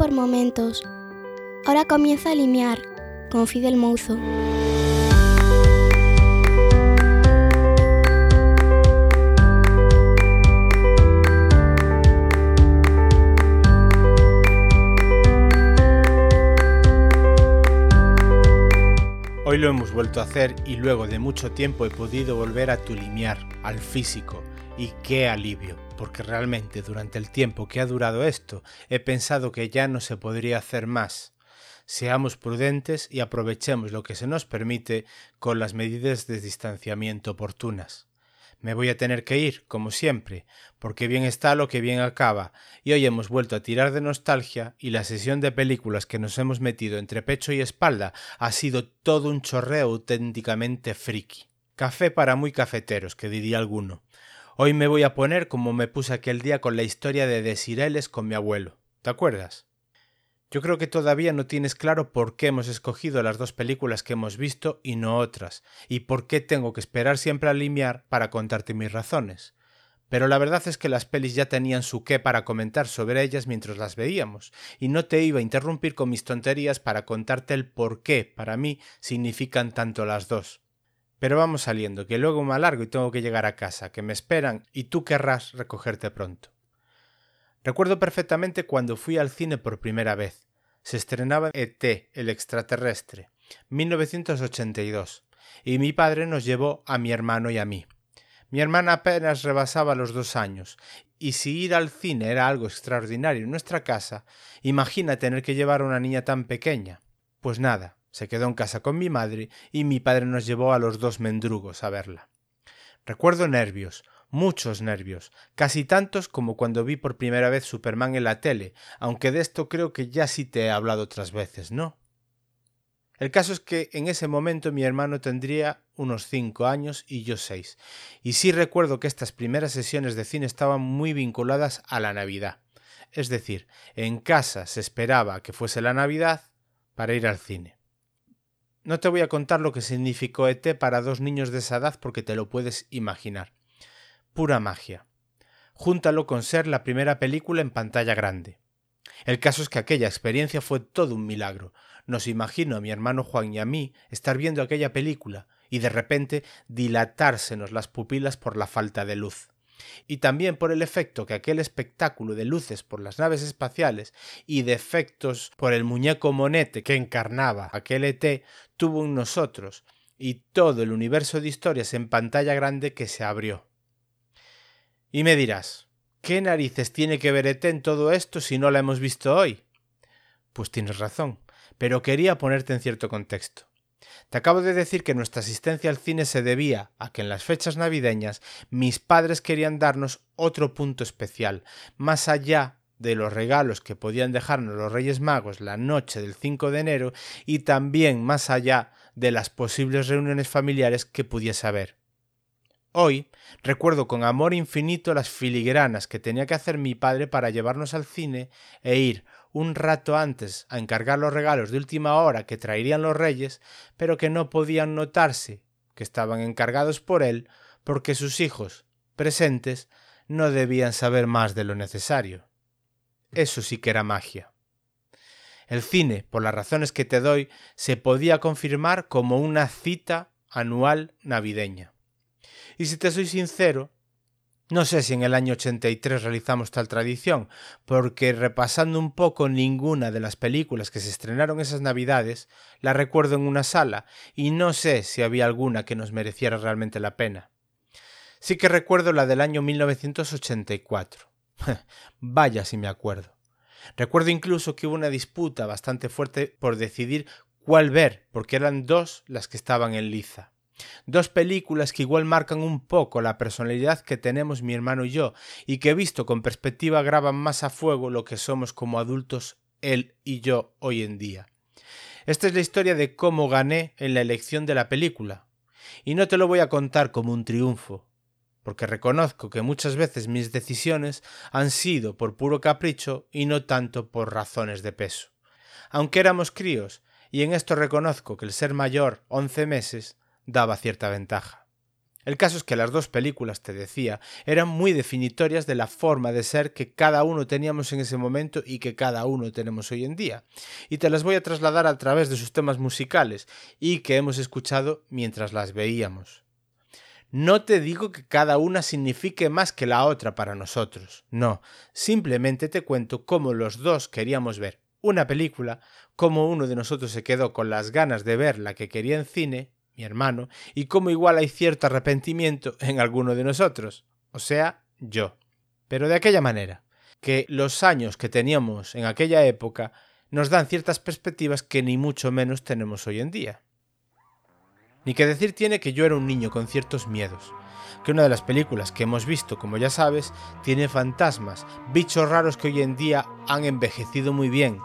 por momentos. Ahora comienza a limiar, con Fidel Mouzo. Hoy lo hemos vuelto a hacer y luego de mucho tiempo he podido volver a tu limiar, al físico, y qué alivio, porque realmente durante el tiempo que ha durado esto he pensado que ya no se podría hacer más. Seamos prudentes y aprovechemos lo que se nos permite con las medidas de distanciamiento oportunas. Me voy a tener que ir, como siempre, porque bien está lo que bien acaba, y hoy hemos vuelto a tirar de nostalgia y la sesión de películas que nos hemos metido entre pecho y espalda ha sido todo un chorreo auténticamente friki. Café para muy cafeteros, que diría alguno. Hoy me voy a poner como me puse aquel día con la historia de Desireles con mi abuelo. ¿Te acuerdas? Yo creo que todavía no tienes claro por qué hemos escogido las dos películas que hemos visto y no otras, y por qué tengo que esperar siempre a limiar para contarte mis razones. Pero la verdad es que las pelis ya tenían su qué para comentar sobre ellas mientras las veíamos, y no te iba a interrumpir con mis tonterías para contarte el por qué para mí significan tanto las dos. Pero vamos saliendo, que luego me alargo y tengo que llegar a casa, que me esperan y tú querrás recogerte pronto. Recuerdo perfectamente cuando fui al cine por primera vez. Se estrenaba ET, el extraterrestre, 1982, y mi padre nos llevó a mi hermano y a mí. Mi hermana apenas rebasaba los dos años, y si ir al cine era algo extraordinario en nuestra casa, imagina tener que llevar a una niña tan pequeña. Pues nada, se quedó en casa con mi madre y mi padre nos llevó a los dos mendrugos a verla. Recuerdo nervios, muchos nervios, casi tantos como cuando vi por primera vez Superman en la tele, aunque de esto creo que ya sí te he hablado otras veces, ¿no? El caso es que en ese momento mi hermano tendría unos cinco años y yo seis, y sí recuerdo que estas primeras sesiones de cine estaban muy vinculadas a la Navidad. Es decir, en casa se esperaba que fuese la Navidad para ir al cine. No te voy a contar lo que significó ET para dos niños de esa edad porque te lo puedes imaginar. Pura magia. Júntalo con ser la primera película en pantalla grande. El caso es que aquella experiencia fue todo un milagro. Nos imagino a mi hermano Juan y a mí estar viendo aquella película y de repente dilatársenos las pupilas por la falta de luz y también por el efecto que aquel espectáculo de luces por las naves espaciales y de efectos por el muñeco monete que encarnaba aquel ET tuvo en nosotros y todo el universo de historias en pantalla grande que se abrió. Y me dirás, ¿qué narices tiene que ver ET en todo esto si no la hemos visto hoy? Pues tienes razón, pero quería ponerte en cierto contexto. Te acabo de decir que nuestra asistencia al cine se debía a que en las fechas navideñas mis padres querían darnos otro punto especial, más allá de los regalos que podían dejarnos los Reyes Magos la noche del 5 de enero y también más allá de las posibles reuniones familiares que pudiese haber. Hoy recuerdo con amor infinito las filigranas que tenía que hacer mi padre para llevarnos al cine e ir un rato antes a encargar los regalos de última hora que traerían los reyes, pero que no podían notarse que estaban encargados por él, porque sus hijos, presentes, no debían saber más de lo necesario. Eso sí que era magia. El cine, por las razones que te doy, se podía confirmar como una cita anual navideña. Y si te soy sincero, no sé si en el año 83 realizamos tal tradición, porque repasando un poco ninguna de las películas que se estrenaron esas navidades, la recuerdo en una sala, y no sé si había alguna que nos mereciera realmente la pena. Sí que recuerdo la del año 1984. Vaya si me acuerdo. Recuerdo incluso que hubo una disputa bastante fuerte por decidir cuál ver, porque eran dos las que estaban en liza. Dos películas que igual marcan un poco la personalidad que tenemos mi hermano y yo, y que visto con perspectiva graban más a fuego lo que somos como adultos él y yo hoy en día. Esta es la historia de cómo gané en la elección de la película. Y no te lo voy a contar como un triunfo, porque reconozco que muchas veces mis decisiones han sido por puro capricho y no tanto por razones de peso. Aunque éramos críos, y en esto reconozco que el ser mayor once meses daba cierta ventaja. El caso es que las dos películas, te decía, eran muy definitorias de la forma de ser que cada uno teníamos en ese momento y que cada uno tenemos hoy en día. Y te las voy a trasladar a través de sus temas musicales y que hemos escuchado mientras las veíamos. No te digo que cada una signifique más que la otra para nosotros, no, simplemente te cuento cómo los dos queríamos ver una película, cómo uno de nosotros se quedó con las ganas de ver la que quería en cine mi hermano, y cómo igual hay cierto arrepentimiento en alguno de nosotros, o sea, yo. Pero de aquella manera, que los años que teníamos en aquella época nos dan ciertas perspectivas que ni mucho menos tenemos hoy en día. Ni que decir tiene que yo era un niño con ciertos miedos, que una de las películas que hemos visto, como ya sabes, tiene fantasmas, bichos raros que hoy en día han envejecido muy bien,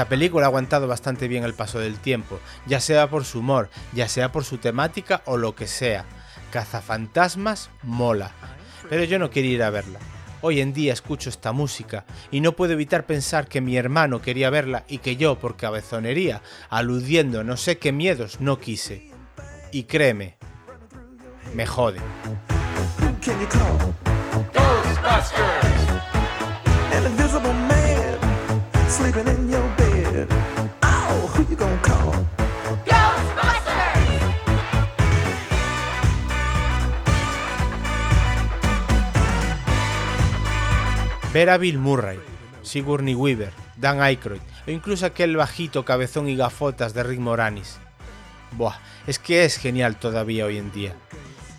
Esta película ha aguantado bastante bien el paso del tiempo, ya sea por su humor, ya sea por su temática o lo que sea. Cazafantasmas mola, pero yo no quería ir a verla. Hoy en día escucho esta música y no puedo evitar pensar que mi hermano quería verla y que yo, por cabezonería, aludiendo a no sé qué miedos, no quise. Y créeme, me jode. Ver a Bill Murray, Sigourney Weaver, Dan Aykroyd o incluso aquel bajito cabezón y gafotas de Rick Moranis. Buah, es que es genial todavía hoy en día.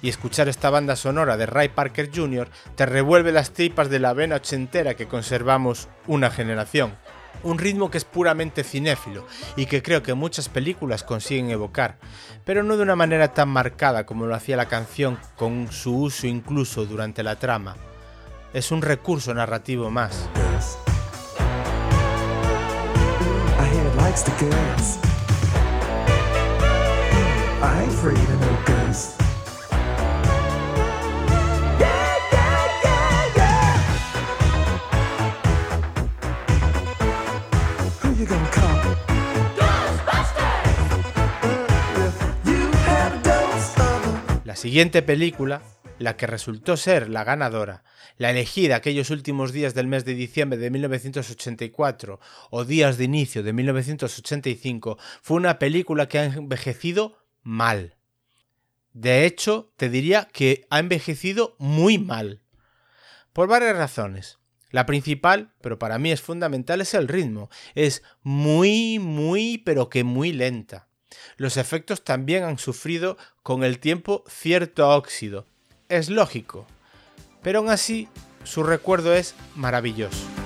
Y escuchar esta banda sonora de Ray Parker Jr. te revuelve las tripas de la vena ochentera que conservamos una generación. Un ritmo que es puramente cinéfilo y que creo que muchas películas consiguen evocar, pero no de una manera tan marcada como lo hacía la canción con su uso incluso durante la trama es un recurso narrativo más. La siguiente película la que resultó ser la ganadora, la elegida aquellos últimos días del mes de diciembre de 1984 o días de inicio de 1985, fue una película que ha envejecido mal. De hecho, te diría que ha envejecido muy mal. Por varias razones. La principal, pero para mí es fundamental, es el ritmo. Es muy, muy, pero que muy lenta. Los efectos también han sufrido con el tiempo cierto óxido, es lógico, pero aún así su recuerdo es maravilloso.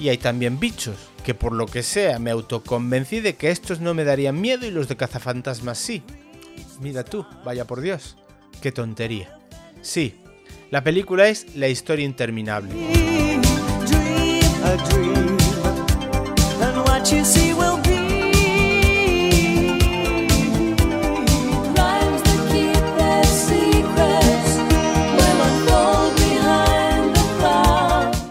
Y hay también bichos, que por lo que sea me autoconvencí de que estos no me darían miedo y los de cazafantasmas sí. Mira tú, vaya por Dios, qué tontería. Sí, la película es La historia interminable.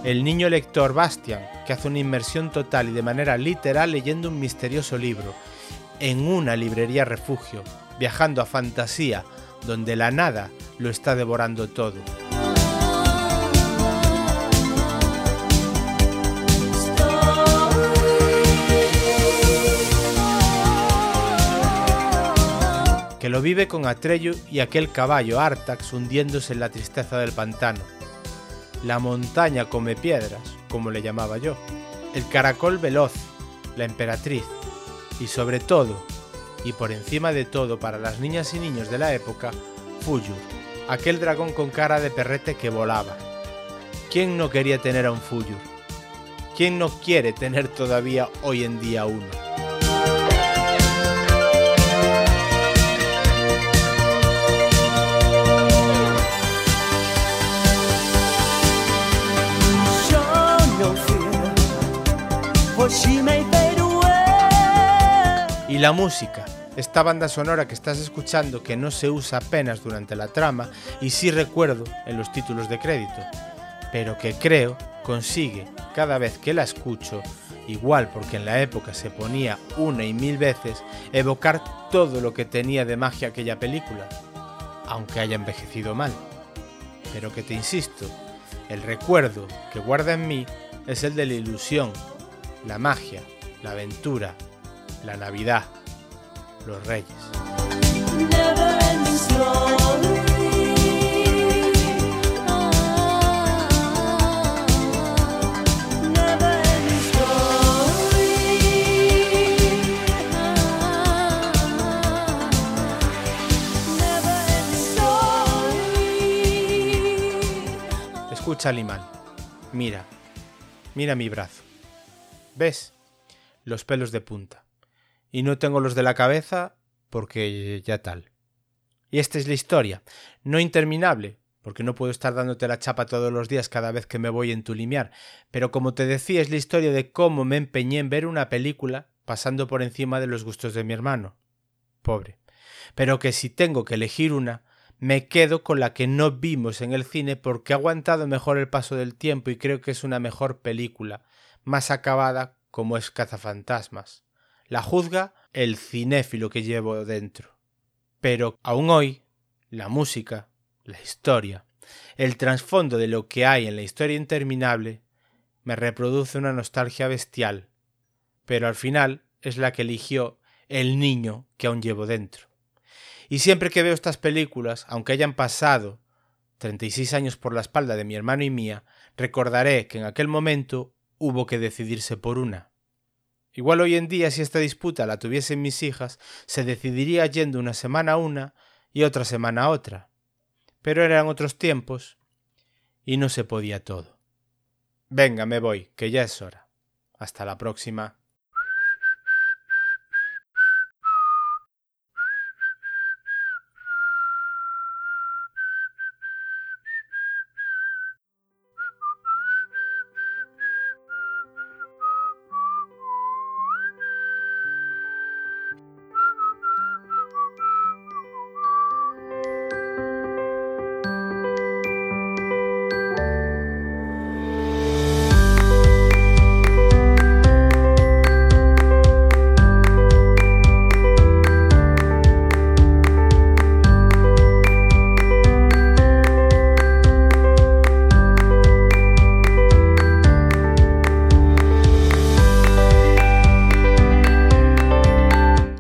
El niño lector Bastian, que hace una inmersión total y de manera literal leyendo un misterioso libro, en una librería refugio, viajando a fantasía, donde la nada lo está devorando todo. que lo vive con Atreyu y aquel caballo Artax hundiéndose en la tristeza del pantano. La montaña come piedras, como le llamaba yo. El caracol veloz, la emperatriz. Y sobre todo, y por encima de todo para las niñas y niños de la época, Fuyur, aquel dragón con cara de perrete que volaba. ¿Quién no quería tener a un Fuyur? ¿Quién no quiere tener todavía hoy en día uno? La música, esta banda sonora que estás escuchando que no se usa apenas durante la trama y sí recuerdo en los títulos de crédito, pero que creo consigue cada vez que la escucho, igual porque en la época se ponía una y mil veces, evocar todo lo que tenía de magia aquella película, aunque haya envejecido mal. Pero que te insisto, el recuerdo que guarda en mí es el de la ilusión la magia, la aventura, la Navidad, los Reyes. Escucha, Liman. Mira, mira mi brazo. ¿Ves? Los pelos de punta. Y no tengo los de la cabeza porque ya tal. Y esta es la historia. No interminable, porque no puedo estar dándote la chapa todos los días cada vez que me voy en tu limiar, pero como te decía es la historia de cómo me empeñé en ver una película pasando por encima de los gustos de mi hermano. Pobre. Pero que si tengo que elegir una, me quedo con la que no vimos en el cine porque ha aguantado mejor el paso del tiempo y creo que es una mejor película, más acabada como es Cazafantasmas. La juzga el cinéfilo que llevo dentro. Pero aún hoy, la música, la historia, el trasfondo de lo que hay en la historia interminable, me reproduce una nostalgia bestial, pero al final es la que eligió el niño que aún llevo dentro. Y siempre que veo estas películas, aunque hayan pasado 36 años por la espalda de mi hermano y mía, recordaré que en aquel momento hubo que decidirse por una. Igual hoy en día si esta disputa la tuviesen mis hijas, se decidiría yendo una semana a una y otra semana a otra. Pero eran otros tiempos y no se podía todo. Venga, me voy, que ya es hora. Hasta la próxima.